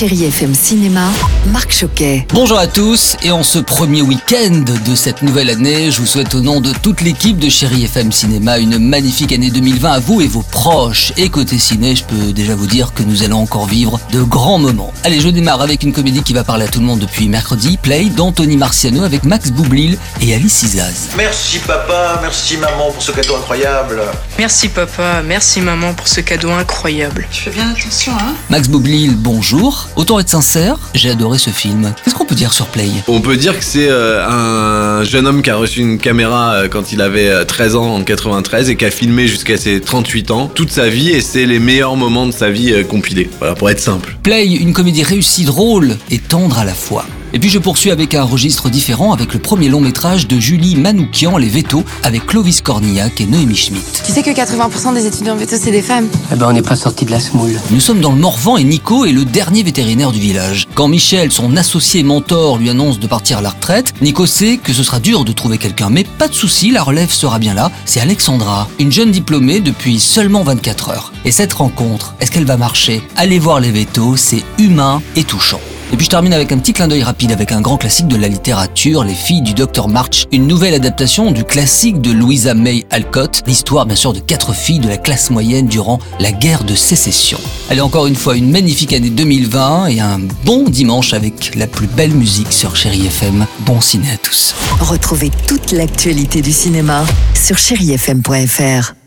Chérie FM Cinéma, Marc Choquet. Bonjour à tous et en ce premier week-end de cette nouvelle année, je vous souhaite au nom de toute l'équipe de Chérie FM Cinéma une magnifique année 2020 à vous et vos proches. Et côté ciné, je peux déjà vous dire que nous allons encore vivre de grands moments. Allez, je démarre avec une comédie qui va parler à tout le monde depuis mercredi, Play d'Anthony Marciano avec Max Boublil et Alice Isaz. Merci papa, merci maman pour ce cadeau incroyable. Merci papa, merci maman pour ce cadeau incroyable. Tu fais bien attention, hein Max Boublil, bonjour. Autant être sincère, j'ai adoré ce film. Qu'est-ce qu'on peut dire sur Play? On peut dire que c'est euh, un jeune homme qui a reçu une caméra euh, quand il avait euh, 13 ans en 93 et qui a filmé jusqu'à ses 38 ans toute sa vie et c'est les meilleurs moments de sa vie euh, compilés. Voilà, pour être simple. Play, une comédie réussie, drôle et tendre à la fois. Et puis je poursuis avec un registre différent avec le premier long métrage de Julie Manoukian, Les Vétos, avec Clovis Cornillac et Noémie Schmidt. Tu sais que 80% des étudiants veto, c'est des femmes. Eh ben, on n'est pas sorti de la semoule. Nous sommes dans le Morvan et Nico est le dernier vétérinaire du village. Quand Michel, son associé mentor, lui annonce de partir à la retraite, Nico sait que ce sera dur de trouver quelqu'un. Mais pas de souci, la relève sera bien là. C'est Alexandra, une jeune diplômée depuis seulement 24 heures. Et cette rencontre, est-ce qu'elle va marcher? Allez voir les vétos, c'est humain et touchant. Et puis je termine avec un petit clin d'œil rapide avec un grand classique de la littérature, Les filles du docteur March, une nouvelle adaptation du classique de Louisa May Alcott, l'histoire bien sûr de quatre filles de la classe moyenne durant la guerre de sécession. Allez encore une fois une magnifique année 2020 et un bon dimanche avec la plus belle musique sur Chéri FM. Bon ciné à tous. Retrouvez toute l'actualité du cinéma sur chérifm.fr.